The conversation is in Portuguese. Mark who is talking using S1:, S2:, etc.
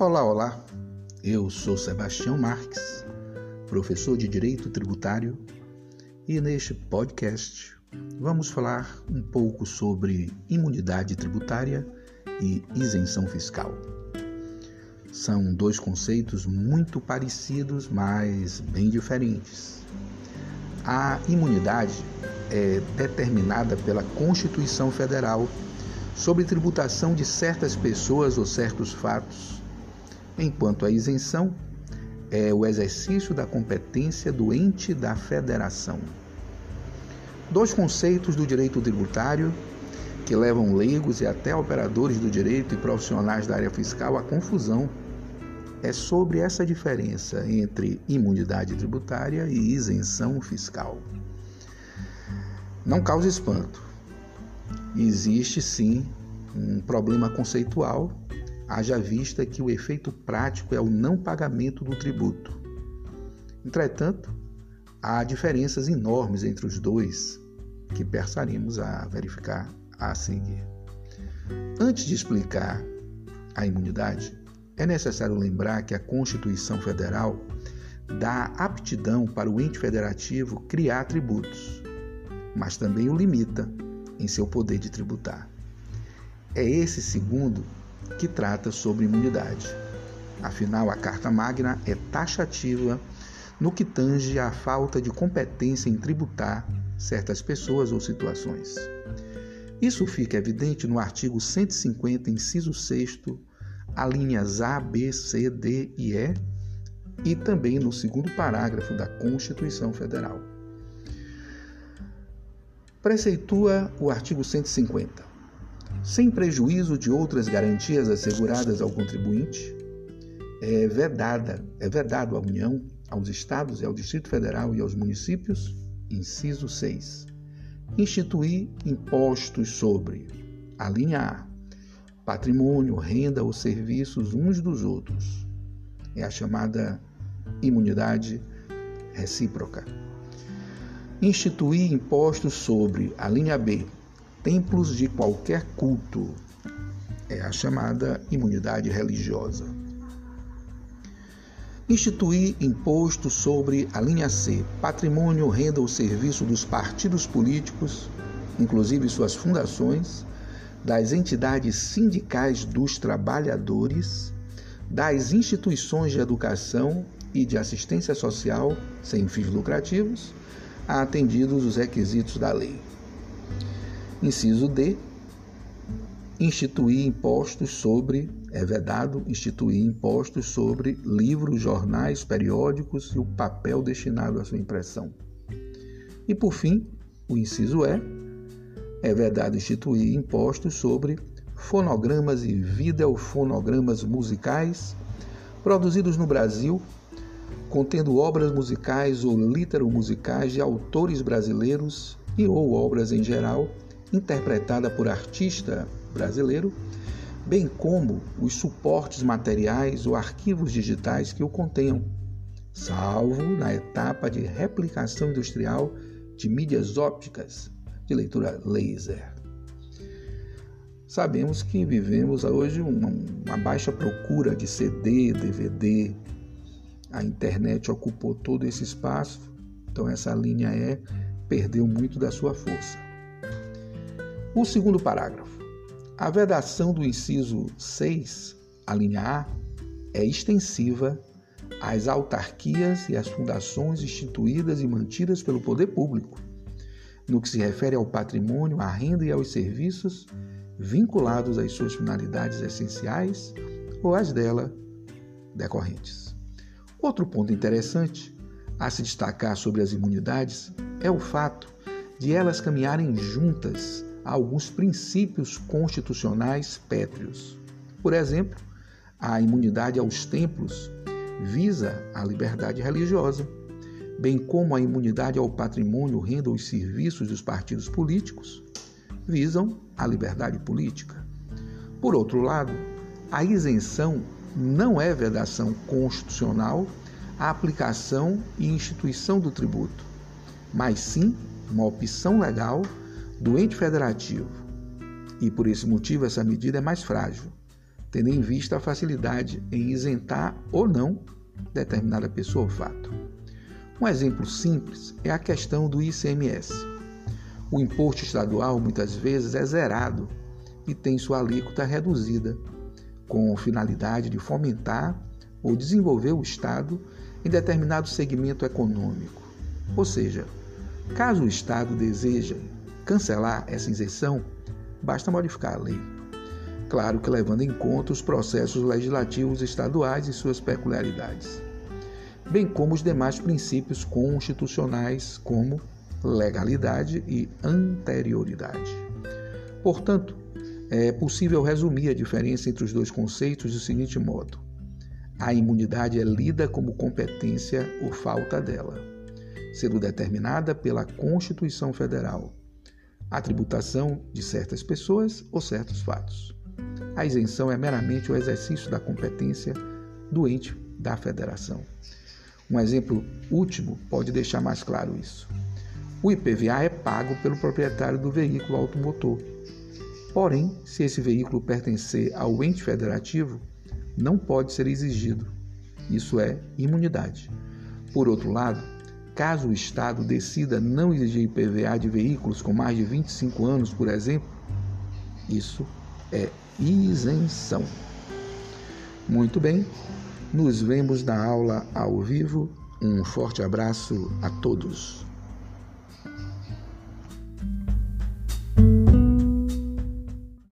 S1: Olá, olá. Eu sou Sebastião Marques, professor de Direito Tributário, e neste podcast vamos falar um pouco sobre imunidade tributária e isenção fiscal. São dois conceitos muito parecidos, mas bem diferentes. A imunidade é determinada pela Constituição Federal sobre tributação de certas pessoas ou certos fatos enquanto a isenção é o exercício da competência do ente da federação. Dois conceitos do direito tributário que levam leigos e até operadores do direito e profissionais da área fiscal à confusão é sobre essa diferença entre imunidade tributária e isenção fiscal. Não cause espanto. Existe sim um problema conceitual haja vista que o efeito prático é o não pagamento do tributo. Entretanto, há diferenças enormes entre os dois que passaremos a verificar a seguir. Antes de explicar a imunidade, é necessário lembrar que a Constituição Federal dá aptidão para o ente federativo criar tributos, mas também o limita em seu poder de tributar. É esse segundo que trata sobre imunidade. Afinal, a Carta Magna é taxativa no que tange à falta de competência em tributar certas pessoas ou situações. Isso fica evidente no artigo 150, inciso 6, alíneas A, B, C, D e E, e também no segundo parágrafo da Constituição Federal. Preceitua o artigo 150 sem prejuízo de outras garantias asseguradas ao contribuinte, é vedada, é vedado à União, aos estados e ao Distrito Federal e aos municípios, inciso 6, instituir impostos sobre a linha A, patrimônio, renda ou serviços uns dos outros. É a chamada imunidade recíproca. Instituir impostos sobre a linha B, templos de qualquer culto. É a chamada imunidade religiosa. Instituir imposto sobre a linha C, patrimônio, renda ou serviço dos partidos políticos, inclusive suas fundações, das entidades sindicais dos trabalhadores, das instituições de educação e de assistência social sem fins lucrativos, atendidos os requisitos da lei. Inciso D. Instituir impostos sobre, é vedado instituir impostos sobre livros, jornais, periódicos e o papel destinado à sua impressão. E por fim, o inciso E. É vedado instituir impostos sobre fonogramas e videofonogramas musicais produzidos no Brasil, contendo obras musicais ou litero-musicais de autores brasileiros e ou obras em geral interpretada por artista brasileiro, bem como os suportes materiais ou arquivos digitais que o contenham, salvo na etapa de replicação industrial de mídias ópticas de leitura laser. Sabemos que vivemos hoje uma, uma baixa procura de CD, DVD, a internet ocupou todo esse espaço, então essa linha E perdeu muito da sua força. O segundo parágrafo. A vedação do inciso 6, a linha A, é extensiva às autarquias e às fundações instituídas e mantidas pelo poder público, no que se refere ao patrimônio, à renda e aos serviços vinculados às suas finalidades essenciais ou às dela decorrentes. Outro ponto interessante a se destacar sobre as imunidades é o fato de elas caminharem juntas a alguns princípios constitucionais pétreos. Por exemplo, a imunidade aos templos visa a liberdade religiosa, bem como a imunidade ao patrimônio, renda ou serviços dos partidos políticos visam a liberdade política. Por outro lado, a isenção não é vedação constitucional à aplicação e instituição do tributo, mas sim uma opção legal do ente federativo. E por esse motivo essa medida é mais frágil, tendo em vista a facilidade em isentar ou não determinada pessoa ou fato. Um exemplo simples é a questão do ICMS. O imposto estadual muitas vezes é zerado e tem sua alíquota reduzida, com finalidade de fomentar ou desenvolver o Estado em determinado segmento econômico. Ou seja, caso o Estado deseje cancelar essa isenção, basta modificar a lei. Claro que levando em conta os processos legislativos estaduais e suas peculiaridades, bem como os demais princípios constitucionais, como legalidade e anterioridade. Portanto, é possível resumir a diferença entre os dois conceitos do seguinte modo: a imunidade é lida como competência ou falta dela, sendo determinada pela Constituição Federal, a tributação de certas pessoas ou certos fatos. A isenção é meramente o exercício da competência do ente da federação. Um exemplo último pode deixar mais claro isso. O IPVA é pago pelo proprietário do veículo automotor. Porém, se esse veículo pertencer ao ente federativo, não pode ser exigido. Isso é imunidade. Por outro lado, caso o Estado decida não exigir IPVA de veículos com mais de 25 anos, por exemplo, isso é isenção. Muito bem, nos vemos na aula ao vivo. Um forte abraço a todos.